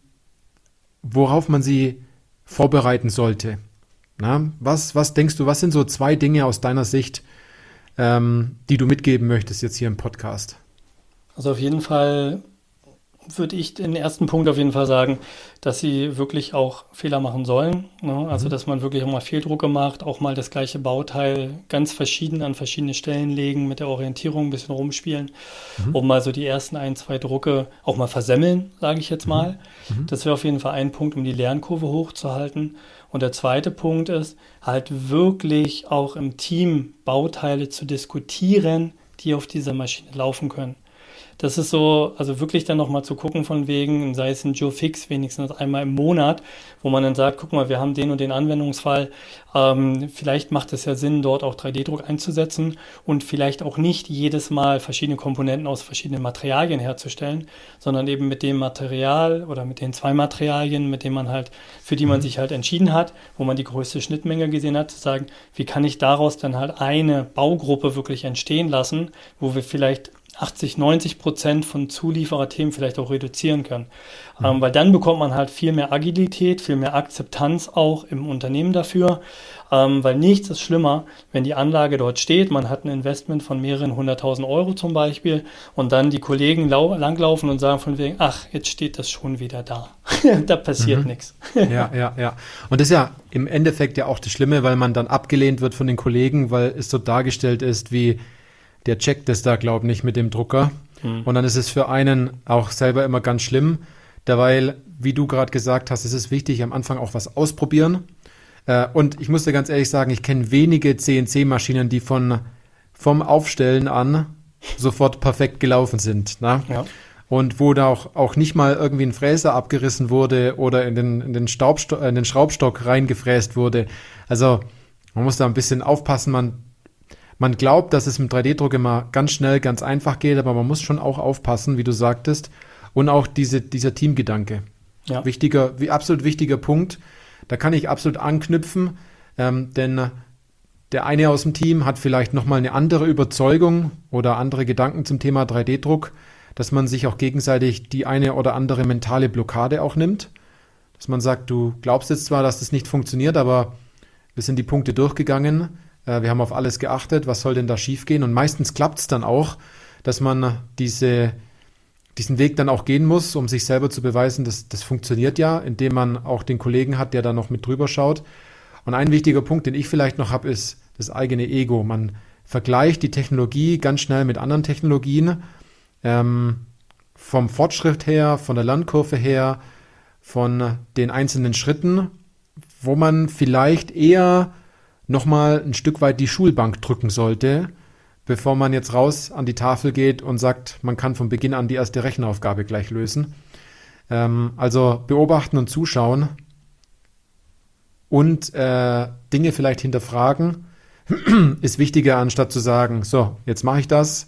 worauf man sie vorbereiten sollte. Na, was, was denkst du, was sind so zwei Dinge aus deiner Sicht, ähm, die du mitgeben möchtest jetzt hier im Podcast? Also auf jeden Fall würde ich den ersten Punkt auf jeden Fall sagen, dass sie wirklich auch Fehler machen sollen. Ne? Also, mhm. dass man wirklich auch mal Fehldrucke macht, auch mal das gleiche Bauteil ganz verschieden an verschiedene Stellen legen, mit der Orientierung ein bisschen rumspielen, mhm. um mal so die ersten ein, zwei Drucke auch mal versemmeln, sage ich jetzt mhm. mal. Mhm. Das wäre auf jeden Fall ein Punkt, um die Lernkurve hochzuhalten. Und der zweite Punkt ist, halt wirklich auch im Team Bauteile zu diskutieren, die auf dieser Maschine laufen können das ist so, also wirklich dann nochmal zu gucken von wegen, sei es ein Joe Fix wenigstens einmal im Monat, wo man dann sagt, guck mal, wir haben den und den Anwendungsfall, ähm, vielleicht macht es ja Sinn, dort auch 3D-Druck einzusetzen und vielleicht auch nicht jedes Mal verschiedene Komponenten aus verschiedenen Materialien herzustellen, sondern eben mit dem Material oder mit den zwei Materialien, mit denen man halt, für die man mhm. sich halt entschieden hat, wo man die größte Schnittmenge gesehen hat, zu sagen, wie kann ich daraus dann halt eine Baugruppe wirklich entstehen lassen, wo wir vielleicht 80, 90 Prozent von Zuliefererthemen vielleicht auch reduzieren können. Mhm. Ähm, weil dann bekommt man halt viel mehr Agilität, viel mehr Akzeptanz auch im Unternehmen dafür. Ähm, weil nichts ist schlimmer, wenn die Anlage dort steht, man hat ein Investment von mehreren hunderttausend Euro zum Beispiel und dann die Kollegen langlaufen und sagen von wegen, ach, jetzt steht das schon wieder da. da passiert mhm. nichts. ja, ja, ja. Und das ist ja im Endeffekt ja auch das Schlimme, weil man dann abgelehnt wird von den Kollegen, weil es so dargestellt ist wie, der checkt es da, glaube ich, nicht mit dem Drucker. Mhm. Und dann ist es für einen auch selber immer ganz schlimm, derweil, wie du gerade gesagt hast, es ist wichtig, am Anfang auch was ausprobieren. Äh, und ich muss dir ganz ehrlich sagen, ich kenne wenige CNC-Maschinen, die von, vom Aufstellen an sofort perfekt gelaufen sind. Ne? Ja. Und wo da auch, auch nicht mal irgendwie ein Fräser abgerissen wurde oder in den, in den, Staubsto in den Schraubstock reingefräst wurde. Also man muss da ein bisschen aufpassen, man man glaubt, dass es mit 3D-Druck immer ganz schnell, ganz einfach geht, aber man muss schon auch aufpassen, wie du sagtest. Und auch diese, dieser Teamgedanke. Ja. Wichtiger, wie absolut wichtiger Punkt. Da kann ich absolut anknüpfen, ähm, denn der eine aus dem Team hat vielleicht nochmal eine andere Überzeugung oder andere Gedanken zum Thema 3D-Druck, dass man sich auch gegenseitig die eine oder andere mentale Blockade auch nimmt. Dass man sagt, du glaubst jetzt zwar, dass das nicht funktioniert, aber wir sind die Punkte durchgegangen äh, wir haben auf alles geachtet, was soll denn da schiefgehen? Und meistens klappt es dann auch, dass man diese, diesen Weg dann auch gehen muss, um sich selber zu beweisen, dass das funktioniert ja, indem man auch den Kollegen hat, der da noch mit drüber schaut. Und ein wichtiger Punkt, den ich vielleicht noch habe, ist das eigene Ego. Man vergleicht die Technologie ganz schnell mit anderen Technologien. Ähm, vom Fortschritt her, von der Lernkurve her, von den einzelnen Schritten, wo man vielleicht eher nochmal ein Stück weit die Schulbank drücken sollte, bevor man jetzt raus an die Tafel geht und sagt, man kann von Beginn an die erste Rechenaufgabe gleich lösen. Ähm, also beobachten und zuschauen und äh, Dinge vielleicht hinterfragen ist wichtiger, anstatt zu sagen, so, jetzt mache ich das,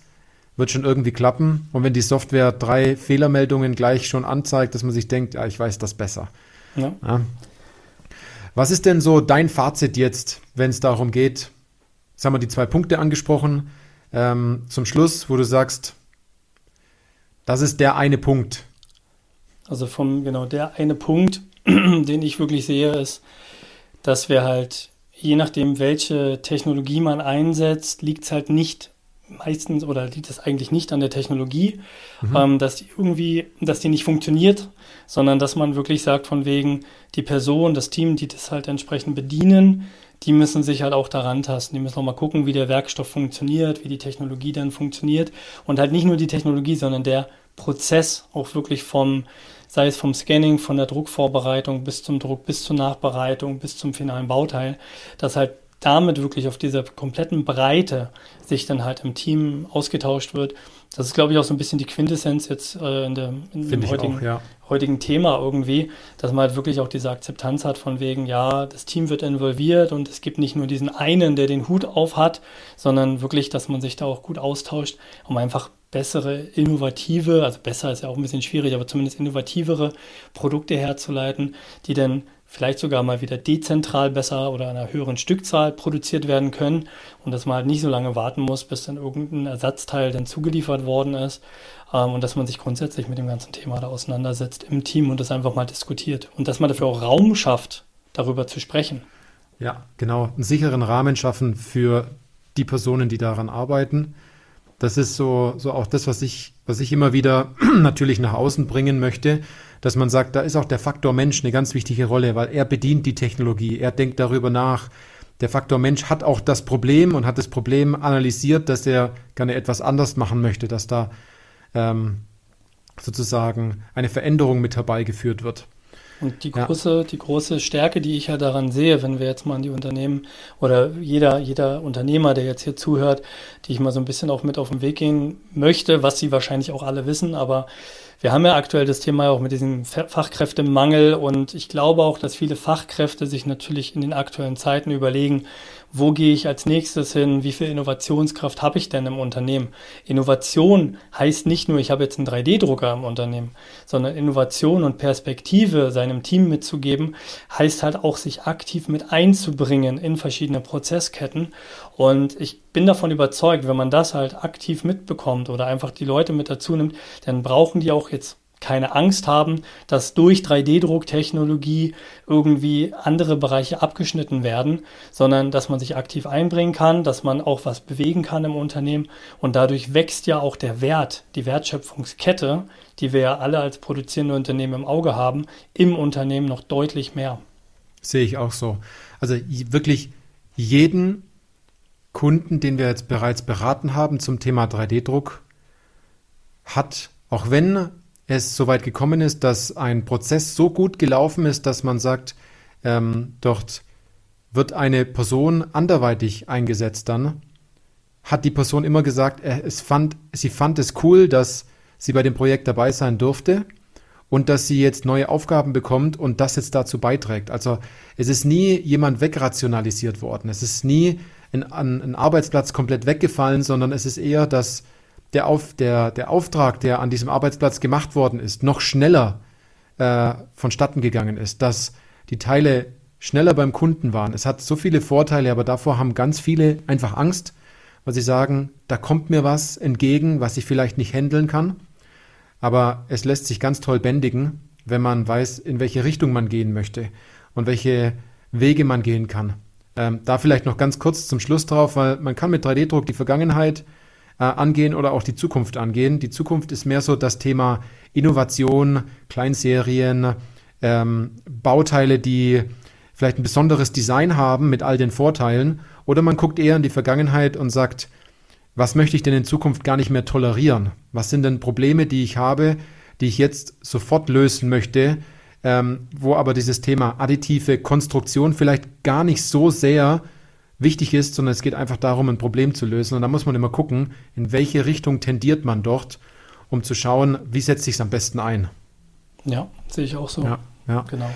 wird schon irgendwie klappen. Und wenn die Software drei Fehlermeldungen gleich schon anzeigt, dass man sich denkt, ja, ich weiß das besser. Ja. Ja. Was ist denn so dein Fazit jetzt, wenn es darum geht? Jetzt haben wir die zwei Punkte angesprochen. Ähm, zum Schluss, wo du sagst, das ist der eine Punkt. Also vom, genau, der eine Punkt, den ich wirklich sehe, ist, dass wir halt, je nachdem, welche Technologie man einsetzt, liegt es halt nicht meistens oder liegt es eigentlich nicht an der Technologie, mhm. ähm, dass die irgendwie, dass die nicht funktioniert, sondern dass man wirklich sagt, von wegen die Person, das Team, die das halt entsprechend bedienen, die müssen sich halt auch daran tasten. Die müssen auch mal gucken, wie der Werkstoff funktioniert, wie die Technologie dann funktioniert. Und halt nicht nur die Technologie, sondern der Prozess auch wirklich vom, sei es vom Scanning, von der Druckvorbereitung bis zum Druck, bis zur Nachbereitung, bis zum finalen Bauteil, dass halt damit wirklich auf dieser kompletten Breite sich dann halt im Team ausgetauscht wird. Das ist, glaube ich, auch so ein bisschen die Quintessenz jetzt äh, in, der, in dem heutigen, auch, ja. heutigen Thema irgendwie, dass man halt wirklich auch diese Akzeptanz hat von wegen, ja, das Team wird involviert und es gibt nicht nur diesen einen, der den Hut auf hat, sondern wirklich, dass man sich da auch gut austauscht, um einfach bessere, innovative, also besser ist ja auch ein bisschen schwierig, aber zumindest innovativere Produkte herzuleiten, die dann vielleicht sogar mal wieder dezentral besser oder einer höheren Stückzahl produziert werden können und dass man halt nicht so lange warten muss, bis dann irgendein Ersatzteil dann zugeliefert worden ist ähm, und dass man sich grundsätzlich mit dem ganzen Thema da auseinandersetzt im Team und das einfach mal diskutiert und dass man dafür auch Raum schafft, darüber zu sprechen. Ja, genau, einen sicheren Rahmen schaffen für die Personen, die daran arbeiten. Das ist so, so auch das, was ich, was ich immer wieder natürlich nach außen bringen möchte dass man sagt, da ist auch der Faktor Mensch eine ganz wichtige Rolle, weil er bedient die Technologie, er denkt darüber nach. Der Faktor Mensch hat auch das Problem und hat das Problem analysiert, dass er gerne etwas anders machen möchte, dass da ähm, sozusagen eine Veränderung mit herbeigeführt wird. Und die große, ja. die große Stärke, die ich ja daran sehe, wenn wir jetzt mal an die Unternehmen oder jeder, jeder Unternehmer, der jetzt hier zuhört, die ich mal so ein bisschen auch mit auf den Weg gehen möchte, was sie wahrscheinlich auch alle wissen, aber wir haben ja aktuell das Thema auch mit diesem Fachkräftemangel und ich glaube auch, dass viele Fachkräfte sich natürlich in den aktuellen Zeiten überlegen, wo gehe ich als nächstes hin, wie viel Innovationskraft habe ich denn im Unternehmen. Innovation heißt nicht nur, ich habe jetzt einen 3D-Drucker im Unternehmen, sondern Innovation und Perspektive seinem Team mitzugeben, heißt halt auch, sich aktiv mit einzubringen in verschiedene Prozessketten. Und ich bin davon überzeugt, wenn man das halt aktiv mitbekommt oder einfach die Leute mit dazu nimmt, dann brauchen die auch jetzt keine Angst haben, dass durch 3D-Drucktechnologie irgendwie andere Bereiche abgeschnitten werden, sondern dass man sich aktiv einbringen kann, dass man auch was bewegen kann im Unternehmen und dadurch wächst ja auch der Wert, die Wertschöpfungskette, die wir ja alle als produzierende Unternehmen im Auge haben, im Unternehmen noch deutlich mehr. Sehe ich auch so. Also wirklich jeden Kunden, den wir jetzt bereits beraten haben zum Thema 3D-Druck, hat, auch wenn es so weit gekommen ist, dass ein Prozess so gut gelaufen ist, dass man sagt, ähm, dort wird eine Person anderweitig eingesetzt dann, hat die Person immer gesagt, es fand, sie fand es cool, dass sie bei dem Projekt dabei sein durfte und dass sie jetzt neue Aufgaben bekommt und das jetzt dazu beiträgt. Also es ist nie jemand wegrationalisiert worden. Es ist nie ein, ein Arbeitsplatz komplett weggefallen, sondern es ist eher, dass der, Auf, der, der Auftrag, der an diesem Arbeitsplatz gemacht worden ist, noch schneller äh, vonstatten gegangen ist, dass die Teile schneller beim Kunden waren. Es hat so viele Vorteile, aber davor haben ganz viele einfach Angst, weil sie sagen, da kommt mir was entgegen, was ich vielleicht nicht handeln kann. Aber es lässt sich ganz toll bändigen, wenn man weiß, in welche Richtung man gehen möchte und welche Wege man gehen kann. Ähm, da vielleicht noch ganz kurz zum Schluss drauf, weil man kann mit 3D-Druck die Vergangenheit äh, angehen oder auch die Zukunft angehen. Die Zukunft ist mehr so das Thema Innovation, Kleinserien, ähm, Bauteile, die vielleicht ein besonderes Design haben mit all den Vorteilen. Oder man guckt eher in die Vergangenheit und sagt, was möchte ich denn in Zukunft gar nicht mehr tolerieren? Was sind denn Probleme, die ich habe, die ich jetzt sofort lösen möchte, ähm, wo aber dieses Thema additive Konstruktion vielleicht gar nicht so sehr wichtig ist, sondern es geht einfach darum, ein Problem zu lösen. Und da muss man immer gucken, in welche Richtung tendiert man dort, um zu schauen, wie setzt sich es am besten ein. Ja, sehe ich auch so. Ja, ja. Genau.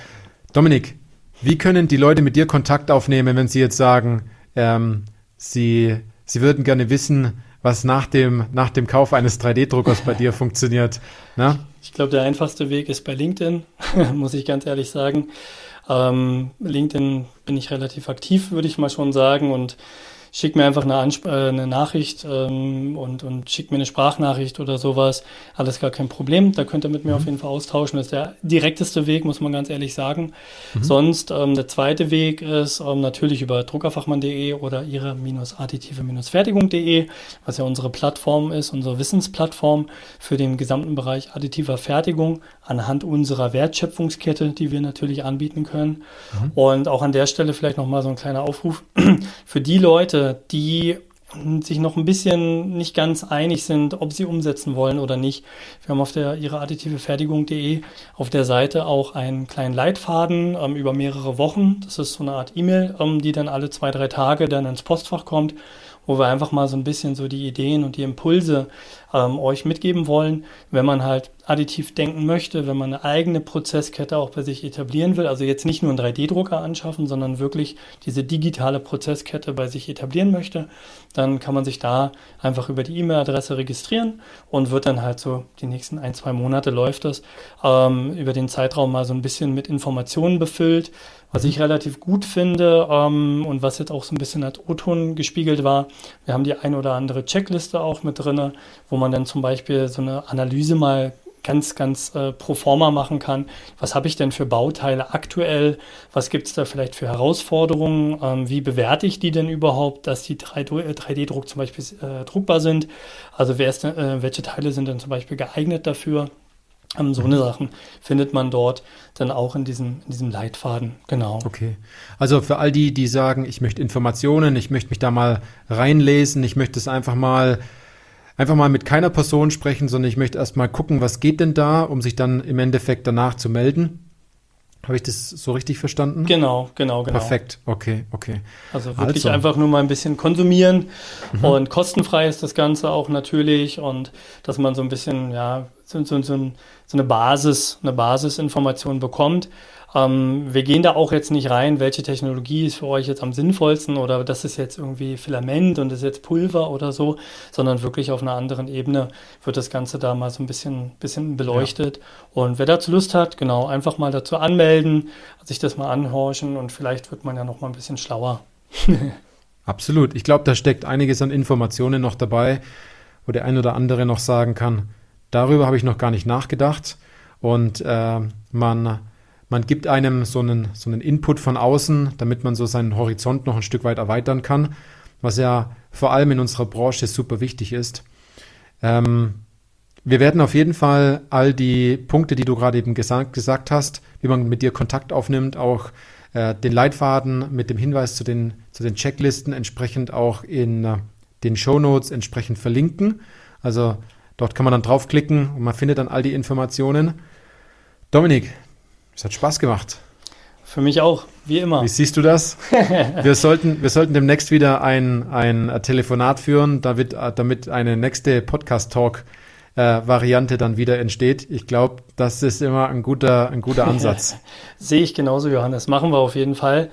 Dominik, wie können die Leute mit dir Kontakt aufnehmen, wenn sie jetzt sagen, ähm, sie, sie würden gerne wissen, was nach dem, nach dem Kauf eines 3D-Druckers bei dir funktioniert? Na? Ich glaube, der einfachste Weg ist bei LinkedIn, muss ich ganz ehrlich sagen. Ähm, LinkedIn bin ich relativ aktiv, würde ich mal schon sagen. Und schick mir einfach eine, Ansp äh, eine Nachricht ähm, und, und schick mir eine Sprachnachricht oder sowas. Alles gar kein Problem. Da könnt ihr mit mir mhm. auf jeden Fall austauschen. Das ist der direkteste Weg, muss man ganz ehrlich sagen. Mhm. Sonst ähm, der zweite Weg ist ähm, natürlich über druckerfachmann.de oder ihre-additive-fertigung.de, was ja unsere Plattform ist, unsere Wissensplattform für den gesamten Bereich additiver Fertigung anhand unserer Wertschöpfungskette, die wir natürlich anbieten können. Mhm. Und auch an der Stelle vielleicht nochmal so ein kleiner Aufruf für die Leute, die sich noch ein bisschen nicht ganz einig sind, ob sie umsetzen wollen oder nicht. Wir haben auf der ihre additive Fertigung.de auf der Seite auch einen kleinen Leitfaden ähm, über mehrere Wochen. Das ist so eine Art E-Mail, ähm, die dann alle zwei, drei Tage dann ins Postfach kommt, wo wir einfach mal so ein bisschen so die Ideen und die Impulse ähm, euch mitgeben wollen, wenn man halt additiv denken möchte, wenn man eine eigene Prozesskette auch bei sich etablieren will, also jetzt nicht nur einen 3D-Drucker anschaffen, sondern wirklich diese digitale Prozesskette bei sich etablieren möchte, dann kann man sich da einfach über die E-Mail-Adresse registrieren und wird dann halt so die nächsten ein, zwei Monate läuft das, ähm, über den Zeitraum mal so ein bisschen mit Informationen befüllt, was ich relativ gut finde ähm, und was jetzt auch so ein bisschen als O-Ton gespiegelt war, wir haben die ein oder andere Checkliste auch mit drin, wo man dann zum Beispiel so eine Analyse mal ganz, ganz äh, pro forma machen kann. Was habe ich denn für Bauteile aktuell? Was gibt es da vielleicht für Herausforderungen? Ähm, wie bewerte ich die denn überhaupt, dass die 3D-Druck äh, zum Beispiel äh, druckbar sind? Also wer ist, äh, welche Teile sind denn zum Beispiel geeignet dafür? Ähm, so eine Sachen findet man dort dann auch in diesem, in diesem Leitfaden. Genau. Okay. Also für all die, die sagen, ich möchte Informationen, ich möchte mich da mal reinlesen, ich möchte es einfach mal einfach mal mit keiner Person sprechen, sondern ich möchte erst mal gucken, was geht denn da, um sich dann im Endeffekt danach zu melden. Habe ich das so richtig verstanden? Genau, genau, genau. Perfekt, okay, okay. Also wirklich also. einfach nur mal ein bisschen konsumieren mhm. und kostenfrei ist das Ganze auch natürlich und dass man so ein bisschen, ja, so, so, so, so eine Basis, eine Basisinformation bekommt. Ähm, wir gehen da auch jetzt nicht rein, welche Technologie ist für euch jetzt am sinnvollsten oder das ist jetzt irgendwie Filament und das ist jetzt Pulver oder so, sondern wirklich auf einer anderen Ebene wird das Ganze da mal so ein bisschen, bisschen beleuchtet. Ja. Und wer dazu Lust hat, genau, einfach mal dazu anmelden, sich das mal anhorchen und vielleicht wird man ja noch mal ein bisschen schlauer. Absolut. Ich glaube, da steckt einiges an Informationen noch dabei, wo der ein oder andere noch sagen kann, darüber habe ich noch gar nicht nachgedacht. Und äh, man man gibt einem so einen, so einen Input von außen, damit man so seinen Horizont noch ein Stück weit erweitern kann, was ja vor allem in unserer Branche super wichtig ist. Ähm, wir werden auf jeden Fall all die Punkte, die du gerade eben gesagt, gesagt hast, wie man mit dir Kontakt aufnimmt, auch äh, den Leitfaden mit dem Hinweis zu den, zu den Checklisten entsprechend auch in äh, den Show Notes entsprechend verlinken. Also dort kann man dann draufklicken und man findet dann all die Informationen. Dominik, es hat Spaß gemacht. Für mich auch, wie immer. Wie siehst du das? wir, sollten, wir sollten demnächst wieder ein, ein Telefonat führen, damit, damit eine nächste Podcast-Talk-Variante dann wieder entsteht. Ich glaube, das ist immer ein guter, ein guter Ansatz. Sehe ich genauso, Johannes. Machen wir auf jeden Fall.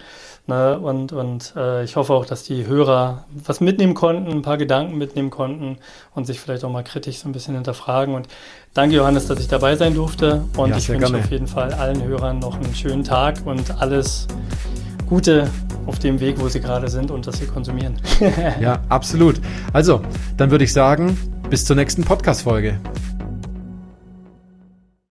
Ne? Und, und äh, ich hoffe auch, dass die Hörer was mitnehmen konnten, ein paar Gedanken mitnehmen konnten und sich vielleicht auch mal kritisch so ein bisschen hinterfragen. Und danke, Johannes, dass ich dabei sein durfte. Und ja, ich wünsche gerne. auf jeden Fall allen Hörern noch einen schönen Tag und alles Gute auf dem Weg, wo sie gerade sind und dass sie konsumieren. ja, absolut. Also, dann würde ich sagen, bis zur nächsten Podcast-Folge.